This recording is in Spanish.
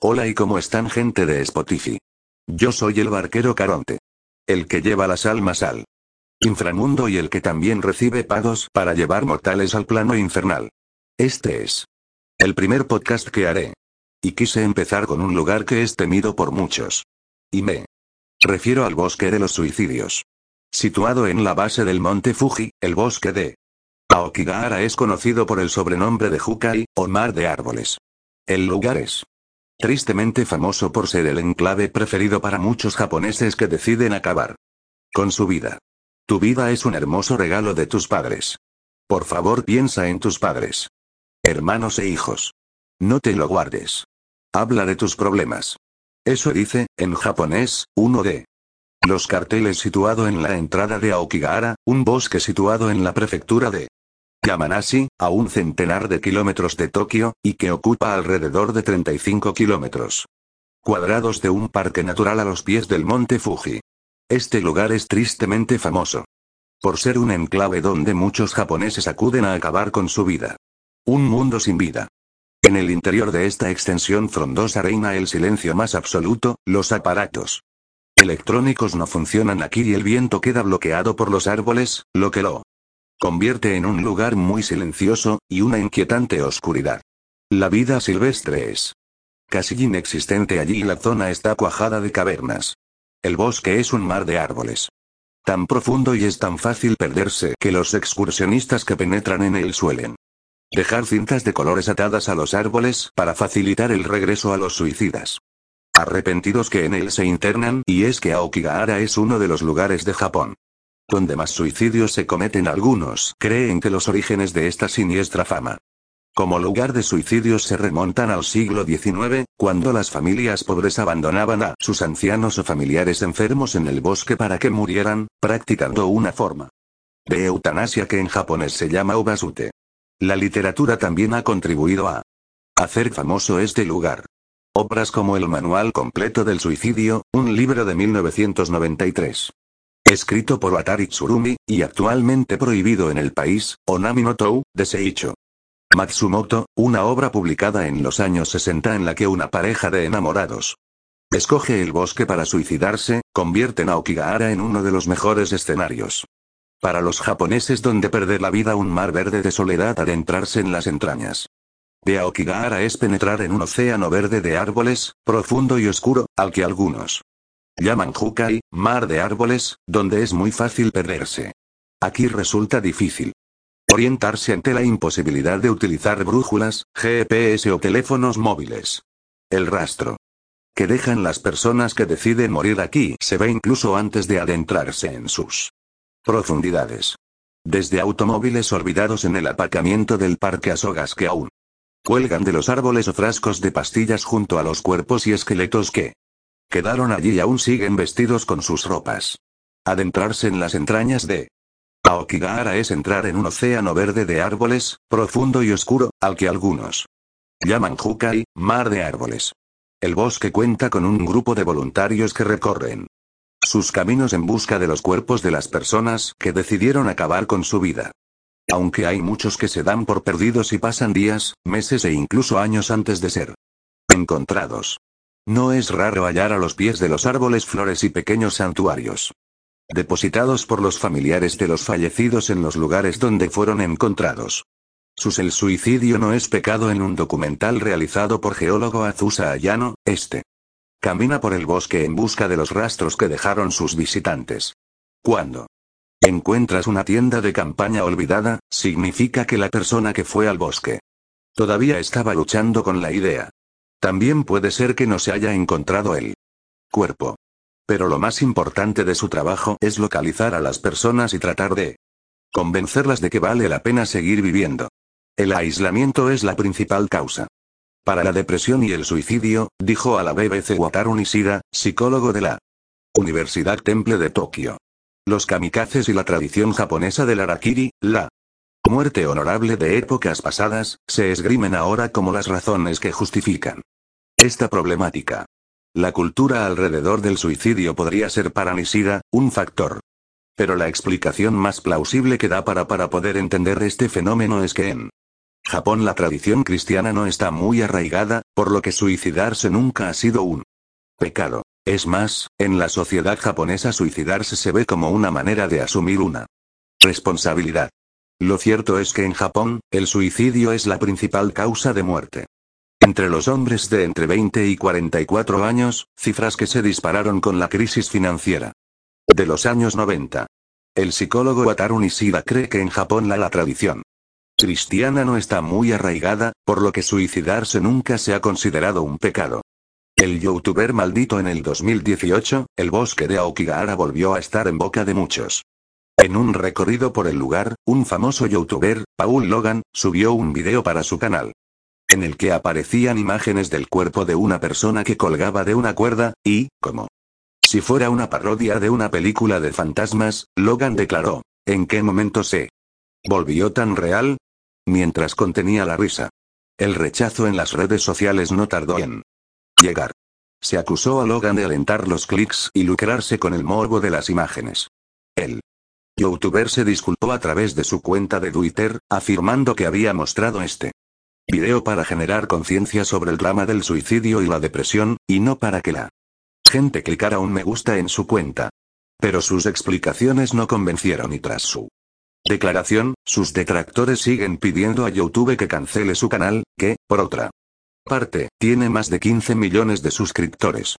Hola y cómo están gente de Spotify. Yo soy el barquero Caronte. El que lleva las almas al inframundo y el que también recibe pagos para llevar mortales al plano infernal. Este es el primer podcast que haré. Y quise empezar con un lugar que es temido por muchos. Y me refiero al bosque de los suicidios. Situado en la base del monte Fuji, el bosque de Aokigahara es conocido por el sobrenombre de Hukai, o mar de árboles. El lugar es tristemente famoso por ser el enclave preferido para muchos japoneses que deciden acabar con su vida. Tu vida es un hermoso regalo de tus padres. Por favor piensa en tus padres. Hermanos e hijos. No te lo guardes. Habla de tus problemas. Eso dice, en japonés, uno de los carteles situado en la entrada de Aokigahara, un bosque situado en la prefectura de Yamanashi, a un centenar de kilómetros de Tokio, y que ocupa alrededor de 35 kilómetros cuadrados de un parque natural a los pies del monte Fuji. Este lugar es tristemente famoso por ser un enclave donde muchos japoneses acuden a acabar con su vida. Un mundo sin vida. En el interior de esta extensión frondosa reina el silencio más absoluto, los aparatos electrónicos no funcionan aquí y el viento queda bloqueado por los árboles, lo que lo convierte en un lugar muy silencioso, y una inquietante oscuridad. La vida silvestre es casi inexistente allí y la zona está cuajada de cavernas. El bosque es un mar de árboles. Tan profundo y es tan fácil perderse que los excursionistas que penetran en él suelen dejar cintas de colores atadas a los árboles para facilitar el regreso a los suicidas. Arrepentidos que en él se internan y es que Aokigahara es uno de los lugares de Japón donde más suicidios se cometen algunos, creen que los orígenes de esta siniestra fama como lugar de suicidios se remontan al siglo XIX, cuando las familias pobres abandonaban a sus ancianos o familiares enfermos en el bosque para que murieran, practicando una forma de eutanasia que en japonés se llama obasute. La literatura también ha contribuido a hacer famoso este lugar. Obras como El Manual Completo del Suicidio, un libro de 1993 escrito por Atari Tsurumi, y actualmente prohibido en el país, Onami no Tou, de Seicho Matsumoto, una obra publicada en los años 60 en la que una pareja de enamorados escoge el bosque para suicidarse, convierte a Okigahara en uno de los mejores escenarios. Para los japoneses donde perder la vida un mar verde de soledad adentrarse en las entrañas. De Aokigahara es penetrar en un océano verde de árboles, profundo y oscuro, al que algunos llaman Hukai, mar de árboles, donde es muy fácil perderse. Aquí resulta difícil orientarse ante la imposibilidad de utilizar brújulas, GPS o teléfonos móviles. El rastro que dejan las personas que deciden morir aquí se ve incluso antes de adentrarse en sus profundidades. Desde automóviles olvidados en el aparcamiento del parque Asogas que aún cuelgan de los árboles o frascos de pastillas junto a los cuerpos y esqueletos que Quedaron allí y aún siguen vestidos con sus ropas. Adentrarse en las entrañas de Aokigahara es entrar en un océano verde de árboles, profundo y oscuro, al que algunos llaman Hukai, mar de árboles. El bosque cuenta con un grupo de voluntarios que recorren sus caminos en busca de los cuerpos de las personas que decidieron acabar con su vida. Aunque hay muchos que se dan por perdidos y pasan días, meses e incluso años antes de ser encontrados. No es raro hallar a los pies de los árboles flores y pequeños santuarios. Depositados por los familiares de los fallecidos en los lugares donde fueron encontrados. Sus El suicidio no es pecado en un documental realizado por geólogo Azusa Ayano, este. Camina por el bosque en busca de los rastros que dejaron sus visitantes. Cuando encuentras una tienda de campaña olvidada, significa que la persona que fue al bosque todavía estaba luchando con la idea también puede ser que no se haya encontrado el cuerpo. Pero lo más importante de su trabajo es localizar a las personas y tratar de convencerlas de que vale la pena seguir viviendo. El aislamiento es la principal causa. Para la depresión y el suicidio, dijo a la BBC Wataru Nishida, psicólogo de la Universidad Temple de Tokio. Los kamikazes y la tradición japonesa del arakiri, la muerte honorable de épocas pasadas, se esgrimen ahora como las razones que justifican esta problemática. La cultura alrededor del suicidio podría ser para Nishida, un factor. Pero la explicación más plausible que da para, para poder entender este fenómeno es que en Japón la tradición cristiana no está muy arraigada, por lo que suicidarse nunca ha sido un pecado. Es más, en la sociedad japonesa suicidarse se ve como una manera de asumir una responsabilidad. Lo cierto es que en Japón, el suicidio es la principal causa de muerte. Entre los hombres de entre 20 y 44 años, cifras que se dispararon con la crisis financiera de los años 90. El psicólogo Wataru Nishida cree que en Japón la, la tradición cristiana no está muy arraigada, por lo que suicidarse nunca se ha considerado un pecado. El youtuber maldito en el 2018, el bosque de Aokigahara volvió a estar en boca de muchos. En un recorrido por el lugar, un famoso youtuber, Paul Logan, subió un video para su canal. En el que aparecían imágenes del cuerpo de una persona que colgaba de una cuerda, y, como si fuera una parodia de una película de fantasmas, Logan declaró, ¿en qué momento se volvió tan real? Mientras contenía la risa. El rechazo en las redes sociales no tardó en llegar. Se acusó a Logan de alentar los clics y lucrarse con el morbo de las imágenes. El youtuber se disculpó a través de su cuenta de Twitter, afirmando que había mostrado este video para generar conciencia sobre el drama del suicidio y la depresión, y no para que la gente clicara un me gusta en su cuenta. Pero sus explicaciones no convencieron y tras su declaración, sus detractores siguen pidiendo a YouTube que cancele su canal, que, por otra parte, tiene más de 15 millones de suscriptores.